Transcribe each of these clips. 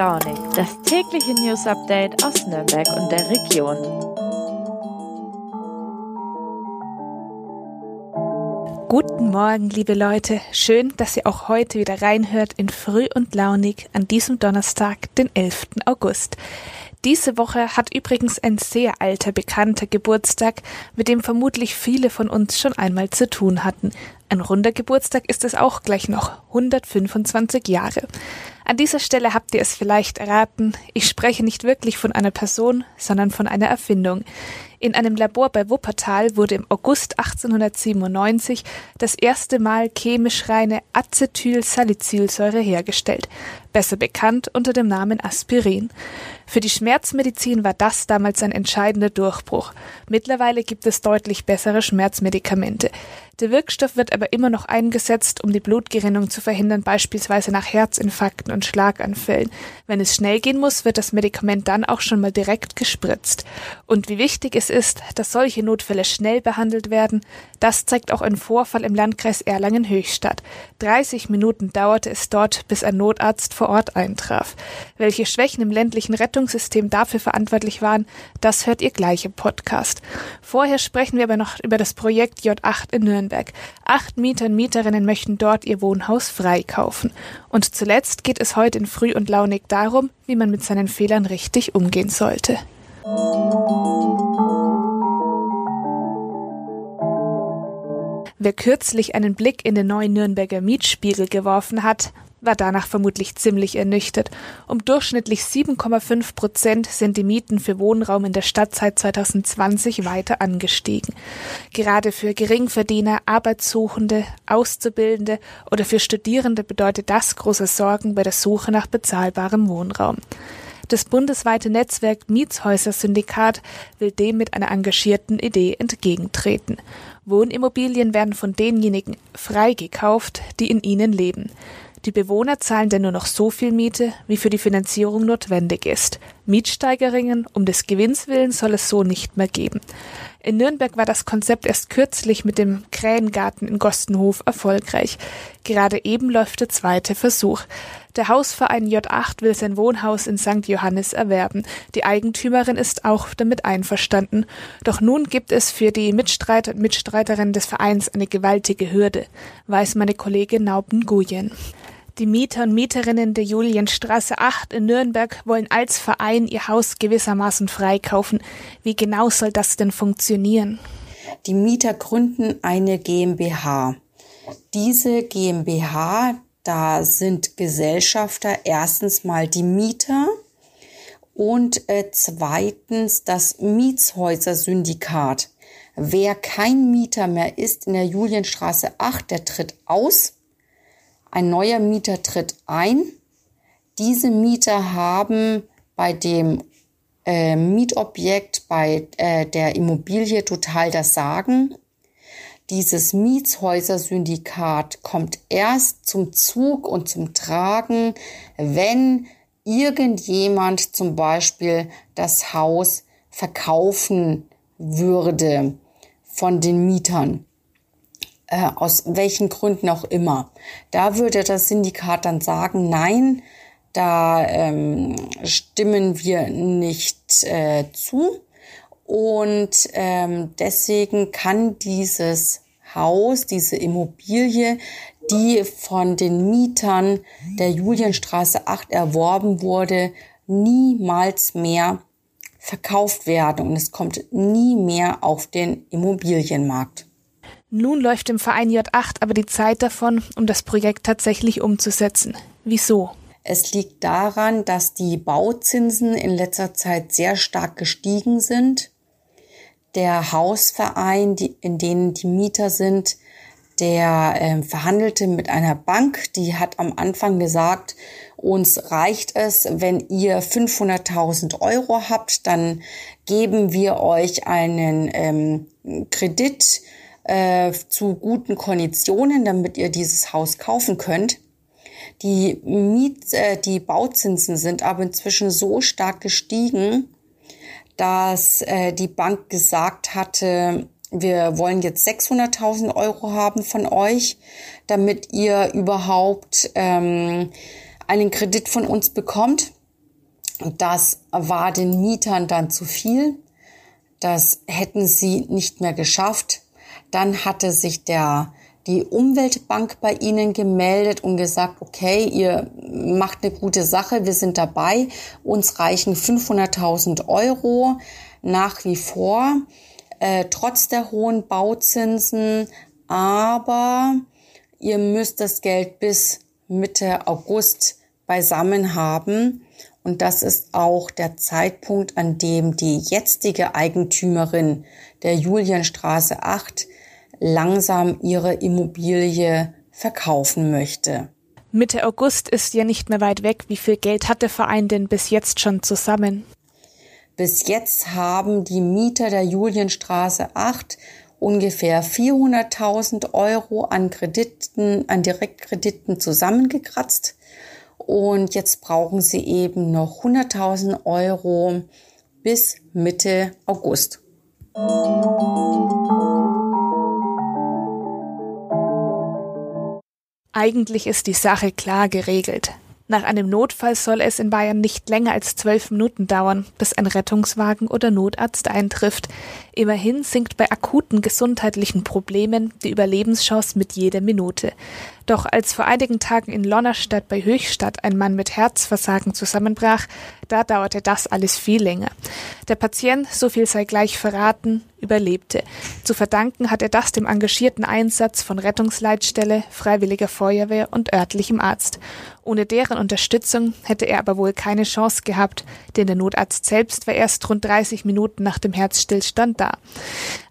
Launig, das tägliche News Update aus Nürnberg und der Region. Guten Morgen, liebe Leute. Schön, dass ihr auch heute wieder reinhört in Früh und Launig an diesem Donnerstag, den 11. August. Diese Woche hat übrigens ein sehr alter Bekannter Geburtstag, mit dem vermutlich viele von uns schon einmal zu tun hatten. Ein runder Geburtstag ist es auch gleich noch, 125 Jahre. An dieser Stelle habt ihr es vielleicht erraten, ich spreche nicht wirklich von einer Person, sondern von einer Erfindung. In einem Labor bei Wuppertal wurde im August 1897 das erste Mal chemisch reine Acetylsalicylsäure hergestellt, besser bekannt unter dem Namen Aspirin. Für die Schmerzmedizin war das damals ein entscheidender Durchbruch. Mittlerweile gibt es deutlich bessere Schmerzmedikamente. Der Wirkstoff wird aber immer noch eingesetzt, um die Blutgerinnung zu verhindern, beispielsweise nach Herzinfarkten und Schlaganfällen. Wenn es schnell gehen muss, wird das Medikament dann auch schon mal direkt gespritzt. Und wie wichtig es ist, dass solche Notfälle schnell behandelt werden, das zeigt auch ein Vorfall im Landkreis Erlangen-Höchstadt. 30 Minuten dauerte es dort, bis ein Notarzt vor Ort eintraf. Welche Schwächen im ländlichen Rettungssystem dafür verantwortlich waren, das hört ihr gleich im Podcast. Vorher sprechen wir aber noch über das Projekt J8 in Nürnberg. Acht Mieter und Mieterinnen möchten dort ihr Wohnhaus freikaufen. Und zuletzt geht es heute in Früh und Launig darum, wie man mit seinen Fehlern richtig umgehen sollte. Wer kürzlich einen Blick in den neuen Nürnberger Mietspiegel geworfen hat, war danach vermutlich ziemlich ernüchtert. Um durchschnittlich 7,5 Prozent sind die Mieten für Wohnraum in der Stadt seit 2020 weiter angestiegen. Gerade für Geringverdiener, Arbeitssuchende, Auszubildende oder für Studierende bedeutet das große Sorgen bei der Suche nach bezahlbarem Wohnraum. Das bundesweite Netzwerk Mietshäuser-Syndikat will dem mit einer engagierten Idee entgegentreten. Wohnimmobilien werden von denjenigen freigekauft, die in ihnen leben. Die Bewohner zahlen denn nur noch so viel Miete, wie für die Finanzierung notwendig ist. Mietsteigerungen um des Gewinns willen soll es so nicht mehr geben. In Nürnberg war das Konzept erst kürzlich mit dem Krähengarten in Gostenhof erfolgreich. Gerade eben läuft der zweite Versuch. Der Hausverein J8 will sein Wohnhaus in St. Johannes erwerben. Die Eigentümerin ist auch damit einverstanden. Doch nun gibt es für die Mitstreiter und Mitstreiterinnen des Vereins eine gewaltige Hürde, weiß meine Kollegin Nauben Guyen. Die Mieter und Mieterinnen der Julienstraße 8 in Nürnberg wollen als Verein ihr Haus gewissermaßen freikaufen. Wie genau soll das denn funktionieren? Die Mieter gründen eine GmbH. Diese GmbH, da sind Gesellschafter erstens mal die Mieter und äh, zweitens das Mietshäuser-Syndikat. Wer kein Mieter mehr ist in der Julienstraße 8, der tritt aus ein neuer Mieter tritt ein. Diese Mieter haben bei dem äh, Mietobjekt, bei äh, der Immobilie total das Sagen. Dieses Mietshäuser-Syndikat kommt erst zum Zug und zum Tragen, wenn irgendjemand zum Beispiel das Haus verkaufen würde von den Mietern äh, aus welchen Gründen auch immer. Da würde das Syndikat dann sagen, nein, da ähm, stimmen wir nicht äh, zu. Und ähm, deswegen kann dieses Haus, diese Immobilie, die von den Mietern der Julienstraße 8 erworben wurde, niemals mehr verkauft werden und es kommt nie mehr auf den Immobilienmarkt. Nun läuft im Verein J8 aber die Zeit davon, um das Projekt tatsächlich umzusetzen. Wieso? Es liegt daran, dass die Bauzinsen in letzter Zeit sehr stark gestiegen sind. Der Hausverein, die, in denen die Mieter sind, der äh, verhandelte mit einer Bank, die hat am Anfang gesagt, uns reicht es, wenn ihr 500.000 Euro habt, dann geben wir euch einen ähm, Kredit äh, zu guten Konditionen, damit ihr dieses Haus kaufen könnt. Die Miet, äh, die Bauzinsen sind aber inzwischen so stark gestiegen, dass äh, die Bank gesagt hatte, wir wollen jetzt 600.000 Euro haben von euch, damit ihr überhaupt ähm, einen Kredit von uns bekommt. Das war den Mietern dann zu viel. Das hätten sie nicht mehr geschafft. Dann hatte sich der die Umweltbank bei Ihnen gemeldet und gesagt, okay, ihr macht eine gute Sache, wir sind dabei, uns reichen 500.000 Euro nach wie vor, äh, trotz der hohen Bauzinsen, aber ihr müsst das Geld bis Mitte August beisammen haben. Und das ist auch der Zeitpunkt, an dem die jetzige Eigentümerin der Julienstraße 8 langsam ihre Immobilie verkaufen möchte. Mitte August ist ja nicht mehr weit weg. Wie viel Geld hat der Verein denn bis jetzt schon zusammen? Bis jetzt haben die Mieter der Julienstraße 8 ungefähr 400.000 Euro an Krediten, an Direktkrediten zusammengekratzt. Und jetzt brauchen sie eben noch 100.000 Euro bis Mitte August. Eigentlich ist die Sache klar geregelt. Nach einem Notfall soll es in Bayern nicht länger als zwölf Minuten dauern, bis ein Rettungswagen oder Notarzt eintrifft. Immerhin sinkt bei akuten gesundheitlichen Problemen die Überlebenschance mit jeder Minute. Doch als vor einigen Tagen in Lonnerstadt bei Höchstadt ein Mann mit Herzversagen zusammenbrach, da dauerte das alles viel länger. Der Patient, so viel sei gleich verraten, überlebte. Zu verdanken hat er das dem engagierten Einsatz von Rettungsleitstelle, Freiwilliger Feuerwehr und örtlichem Arzt. Ohne deren Unterstützung hätte er aber wohl keine Chance gehabt, denn der Notarzt selbst war erst rund 30 Minuten nach dem Herzstillstand da.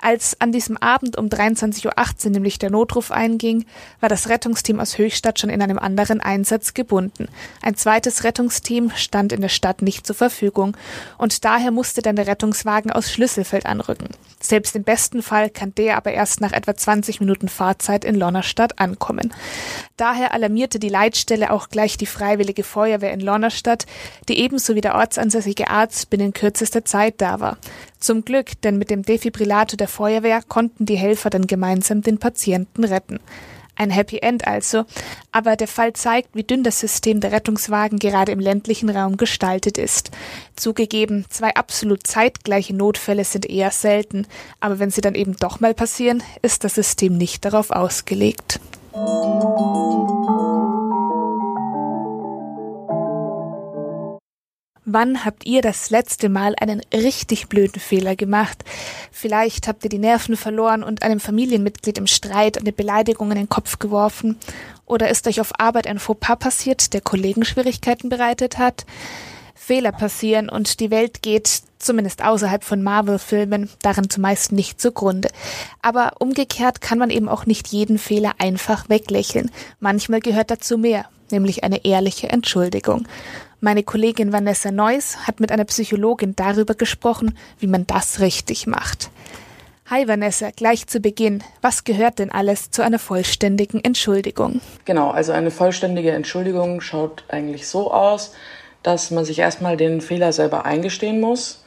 Als an diesem Abend um 23.18 Uhr nämlich der Notruf einging, war das Rettungsteam aus Höchstadt schon in einem anderen Einsatz gebunden. Ein zweites Rettungsteam stand in der Stadt nicht zur Verfügung und daher musste dann der Rettungswagen aus Schlüsselfeld anrücken. Selbst im besten Fall kann der aber erst nach etwa 20 Minuten Fahrzeit in Lonnerstadt ankommen. Daher alarmierte die Leitstelle auch gleich die Freiwillige Feuerwehr in Lonnerstadt, die ebenso wie der ortsansässige Arzt binnen kürzester Zeit da war. Zum Glück, denn mit dem Defibrillator der Feuerwehr konnten die Helfer dann gemeinsam den Patienten retten. Ein Happy End also, aber der Fall zeigt, wie dünn das System der Rettungswagen gerade im ländlichen Raum gestaltet ist. Zugegeben, zwei absolut zeitgleiche Notfälle sind eher selten, aber wenn sie dann eben doch mal passieren, ist das System nicht darauf ausgelegt. Wann habt ihr das letzte Mal einen richtig blöden Fehler gemacht? Vielleicht habt ihr die Nerven verloren und einem Familienmitglied im Streit eine Beleidigung in den Kopf geworfen. Oder ist euch auf Arbeit ein Fauxpas passiert, der Kollegen Schwierigkeiten bereitet hat? Fehler passieren und die Welt geht, zumindest außerhalb von Marvel-Filmen, darin zumeist nicht zugrunde. Aber umgekehrt kann man eben auch nicht jeden Fehler einfach weglächeln. Manchmal gehört dazu mehr, nämlich eine ehrliche Entschuldigung. Meine Kollegin Vanessa Neuss hat mit einer Psychologin darüber gesprochen, wie man das richtig macht. Hi Vanessa, gleich zu Beginn. Was gehört denn alles zu einer vollständigen Entschuldigung? Genau, also eine vollständige Entschuldigung schaut eigentlich so aus, dass man sich erstmal den Fehler selber eingestehen muss,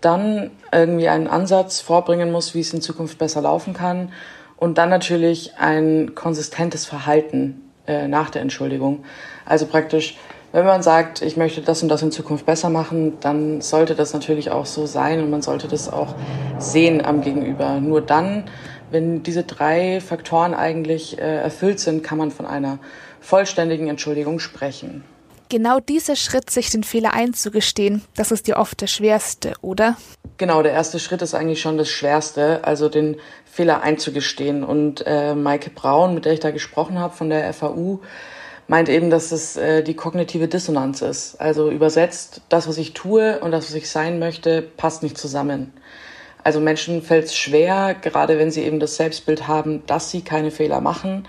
dann irgendwie einen Ansatz vorbringen muss, wie es in Zukunft besser laufen kann und dann natürlich ein konsistentes Verhalten äh, nach der Entschuldigung. Also praktisch wenn man sagt, ich möchte das und das in Zukunft besser machen, dann sollte das natürlich auch so sein und man sollte das auch sehen am Gegenüber. Nur dann, wenn diese drei Faktoren eigentlich äh, erfüllt sind, kann man von einer vollständigen Entschuldigung sprechen. Genau dieser Schritt, sich den Fehler einzugestehen, das ist ja oft der schwerste, oder? Genau, der erste Schritt ist eigentlich schon das Schwerste, also den Fehler einzugestehen. Und äh, Maike Braun, mit der ich da gesprochen habe von der FAU, meint eben, dass es äh, die kognitive Dissonanz ist. Also übersetzt, das, was ich tue und das, was ich sein möchte, passt nicht zusammen. Also Menschen fällt es schwer, gerade wenn sie eben das Selbstbild haben, dass sie keine Fehler machen,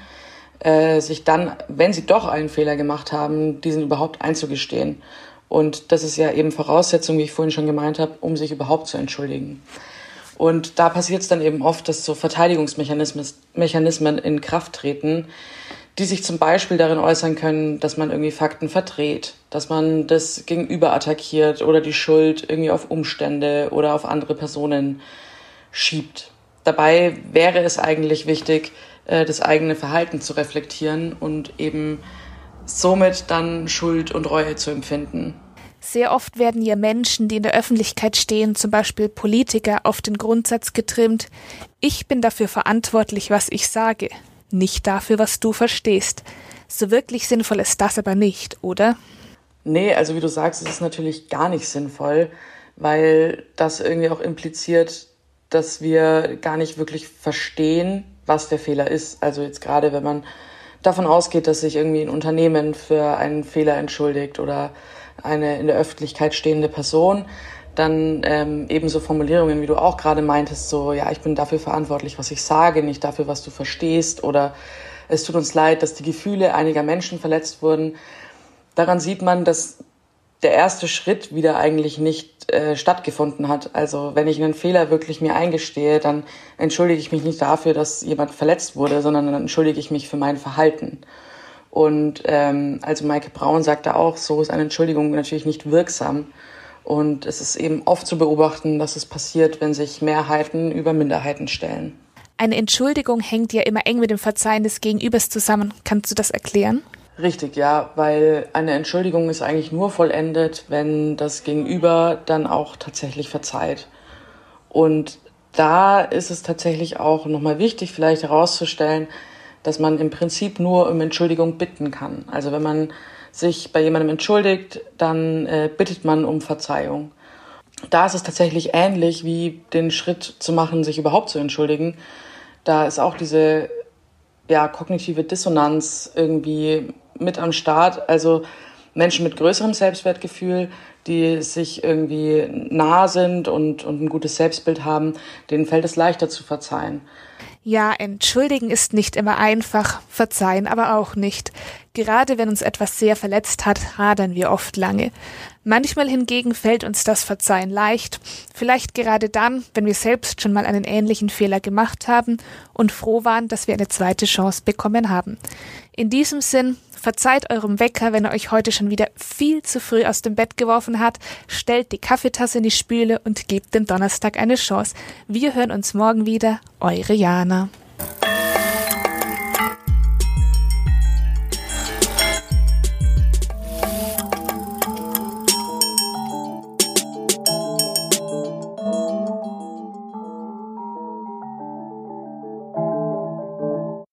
äh, sich dann, wenn sie doch einen Fehler gemacht haben, diesen überhaupt einzugestehen. Und das ist ja eben Voraussetzung, wie ich vorhin schon gemeint habe, um sich überhaupt zu entschuldigen. Und da passiert es dann eben oft, dass so Verteidigungsmechanismen in Kraft treten, die sich zum Beispiel darin äußern können, dass man irgendwie Fakten verdreht, dass man das Gegenüber attackiert oder die Schuld irgendwie auf Umstände oder auf andere Personen schiebt. Dabei wäre es eigentlich wichtig, äh, das eigene Verhalten zu reflektieren und eben somit dann Schuld und Reue zu empfinden. Sehr oft werden ja Menschen, die in der Öffentlichkeit stehen, zum Beispiel Politiker, auf den Grundsatz getrimmt, ich bin dafür verantwortlich, was ich sage, nicht dafür, was du verstehst. So wirklich sinnvoll ist das aber nicht, oder? Nee, also wie du sagst, es ist natürlich gar nicht sinnvoll, weil das irgendwie auch impliziert, dass wir gar nicht wirklich verstehen, was der Fehler ist. Also jetzt gerade, wenn man davon ausgeht, dass sich irgendwie ein Unternehmen für einen Fehler entschuldigt oder eine in der Öffentlichkeit stehende Person, dann ähm, ebenso Formulierungen, wie du auch gerade meintest, so, ja, ich bin dafür verantwortlich, was ich sage, nicht dafür, was du verstehst oder es tut uns leid, dass die Gefühle einiger Menschen verletzt wurden. Daran sieht man, dass der erste Schritt wieder eigentlich nicht äh, stattgefunden hat. Also wenn ich einen Fehler wirklich mir eingestehe, dann entschuldige ich mich nicht dafür, dass jemand verletzt wurde, sondern dann entschuldige ich mich für mein Verhalten. Und ähm, also Maike Braun sagte auch, so ist eine Entschuldigung natürlich nicht wirksam. Und es ist eben oft zu beobachten, dass es passiert, wenn sich Mehrheiten über Minderheiten stellen. Eine Entschuldigung hängt ja immer eng mit dem Verzeihen des Gegenübers zusammen. Kannst du das erklären? Richtig, ja, weil eine Entschuldigung ist eigentlich nur vollendet, wenn das Gegenüber dann auch tatsächlich verzeiht. Und da ist es tatsächlich auch nochmal wichtig, vielleicht herauszustellen, dass man im Prinzip nur um Entschuldigung bitten kann. Also wenn man sich bei jemandem entschuldigt, dann äh, bittet man um Verzeihung. Da ist es tatsächlich ähnlich wie den Schritt zu machen, sich überhaupt zu entschuldigen. Da ist auch diese ja, kognitive Dissonanz irgendwie mit am Start. Also Menschen mit größerem Selbstwertgefühl, die sich irgendwie nah sind und, und ein gutes Selbstbild haben, denen fällt es leichter zu verzeihen. Ja, entschuldigen ist nicht immer einfach, verzeihen aber auch nicht. Gerade wenn uns etwas sehr verletzt hat, hadern wir oft lange. Manchmal hingegen fällt uns das Verzeihen leicht, vielleicht gerade dann, wenn wir selbst schon mal einen ähnlichen Fehler gemacht haben und froh waren, dass wir eine zweite Chance bekommen haben. In diesem Sinn, verzeiht eurem Wecker, wenn er euch heute schon wieder viel zu früh aus dem Bett geworfen hat, stellt die Kaffeetasse in die Spüle und gebt dem Donnerstag eine Chance. Wir hören uns morgen wieder, eure Jana.